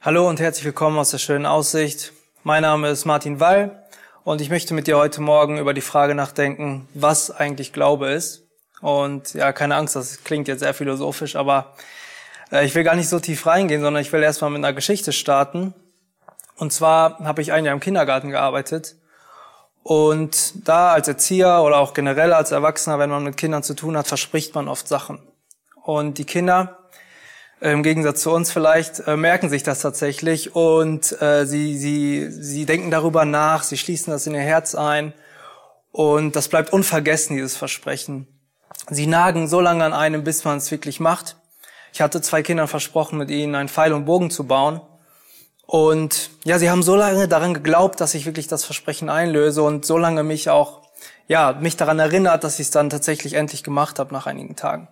Hallo und herzlich willkommen aus der schönen Aussicht. Mein Name ist Martin Wall und ich möchte mit dir heute Morgen über die Frage nachdenken, was eigentlich Glaube ist. Und ja, keine Angst, das klingt jetzt sehr philosophisch, aber äh, ich will gar nicht so tief reingehen, sondern ich will erstmal mit einer Geschichte starten. Und zwar habe ich ein Jahr im Kindergarten gearbeitet und da als Erzieher oder auch generell als Erwachsener, wenn man mit Kindern zu tun hat, verspricht man oft Sachen. Und die Kinder im Gegensatz zu uns vielleicht, äh, merken sich das tatsächlich und äh, sie, sie, sie denken darüber nach, sie schließen das in ihr Herz ein und das bleibt unvergessen, dieses Versprechen. Sie nagen so lange an einem, bis man es wirklich macht. Ich hatte zwei Kindern versprochen, mit ihnen einen Pfeil und Bogen zu bauen. Und ja, sie haben so lange daran geglaubt, dass ich wirklich das Versprechen einlöse und so lange mich auch, ja, mich daran erinnert, dass ich es dann tatsächlich endlich gemacht habe nach einigen Tagen.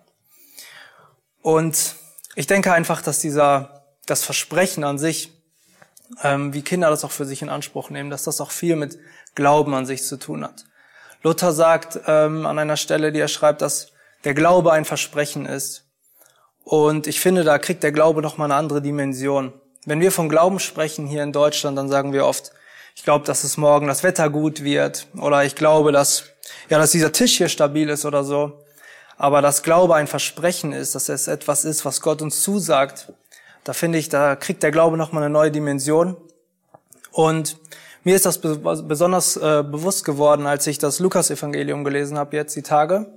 Und ich denke einfach, dass dieser, das Versprechen an sich, ähm, wie Kinder das auch für sich in Anspruch nehmen, dass das auch viel mit Glauben an sich zu tun hat. Luther sagt ähm, an einer Stelle, die er schreibt, dass der Glaube ein Versprechen ist. Und ich finde, da kriegt der Glaube noch mal eine andere Dimension. Wenn wir von Glauben sprechen hier in Deutschland, dann sagen wir oft, ich glaube, dass es morgen das Wetter gut wird oder ich glaube, dass ja, dass dieser Tisch hier stabil ist oder so. Aber dass Glaube ein Versprechen ist, dass es etwas ist, was Gott uns zusagt, da finde ich, da kriegt der Glaube nochmal eine neue Dimension. Und mir ist das besonders äh, bewusst geworden, als ich das Lukas-Evangelium gelesen habe, jetzt die Tage.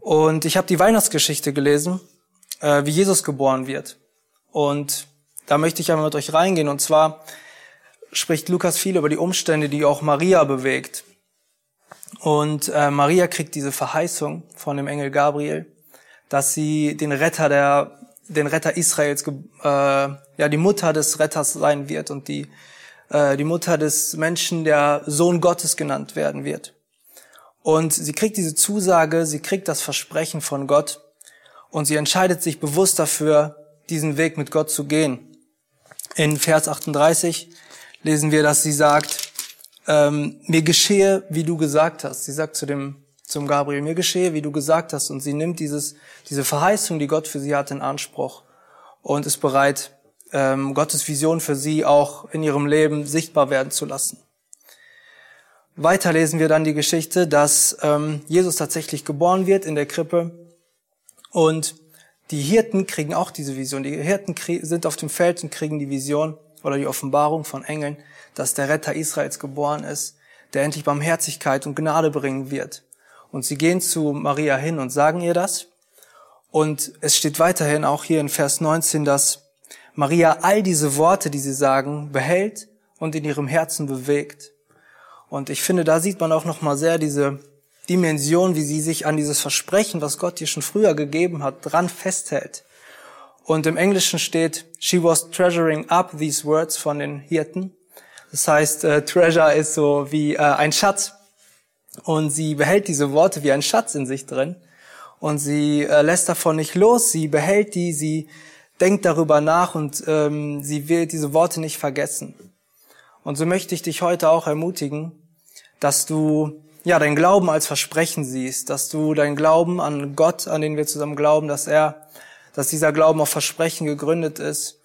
Und ich habe die Weihnachtsgeschichte gelesen, äh, wie Jesus geboren wird. Und da möchte ich einmal mit euch reingehen. Und zwar spricht Lukas viel über die Umstände, die auch Maria bewegt. Und äh, Maria kriegt diese Verheißung von dem Engel Gabriel, dass sie den Retter der, den Retter Israels, äh, ja die Mutter des Retters sein wird und die äh, die Mutter des Menschen, der Sohn Gottes genannt werden wird. Und sie kriegt diese Zusage, sie kriegt das Versprechen von Gott und sie entscheidet sich bewusst dafür, diesen Weg mit Gott zu gehen. In Vers 38 lesen wir, dass sie sagt, ähm, mir geschehe, wie du gesagt hast. Sie sagt zu dem zum Gabriel, mir geschehe, wie du gesagt hast. Und sie nimmt dieses, diese Verheißung, die Gott für sie hat, in Anspruch und ist bereit, ähm, Gottes Vision für sie auch in ihrem Leben sichtbar werden zu lassen. Weiter lesen wir dann die Geschichte, dass ähm, Jesus tatsächlich geboren wird in der Krippe und die Hirten kriegen auch diese Vision. Die Hirten sind auf dem Feld und kriegen die Vision oder die Offenbarung von Engeln dass der Retter Israels geboren ist, der endlich Barmherzigkeit und Gnade bringen wird. Und sie gehen zu Maria hin und sagen ihr das. Und es steht weiterhin auch hier in Vers 19, dass Maria all diese Worte, die sie sagen, behält und in ihrem Herzen bewegt. Und ich finde, da sieht man auch noch mal sehr diese Dimension, wie sie sich an dieses Versprechen, was Gott ihr schon früher gegeben hat, dran festhält. Und im Englischen steht, she was treasuring up these words von den Hirten. Das heißt, äh, Treasure ist so wie äh, ein Schatz. Und sie behält diese Worte wie ein Schatz in sich drin. Und sie äh, lässt davon nicht los. Sie behält die, sie denkt darüber nach und ähm, sie will diese Worte nicht vergessen. Und so möchte ich dich heute auch ermutigen, dass du ja dein Glauben als Versprechen siehst, dass du dein Glauben an Gott, an den wir zusammen glauben, dass er, dass dieser Glauben auf Versprechen gegründet ist.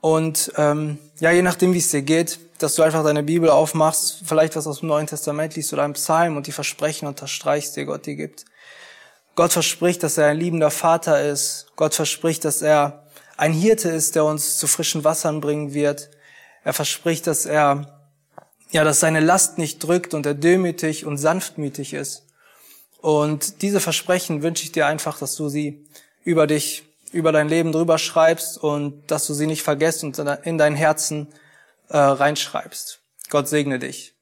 Und ähm, ja, je nachdem, wie es dir geht, dass du einfach deine Bibel aufmachst, vielleicht was aus dem Neuen Testament liest oder einen Psalm und die Versprechen unterstreichst, die Gott dir gibt. Gott verspricht, dass er ein liebender Vater ist. Gott verspricht, dass er ein Hirte ist, der uns zu frischen Wassern bringen wird. Er verspricht, dass er, ja, dass seine Last nicht drückt und er demütig und sanftmütig ist. Und diese Versprechen wünsche ich dir einfach, dass du sie über dich, über dein Leben drüber schreibst und dass du sie nicht vergisst und in dein Herzen äh, reinschreibst. Gott segne dich.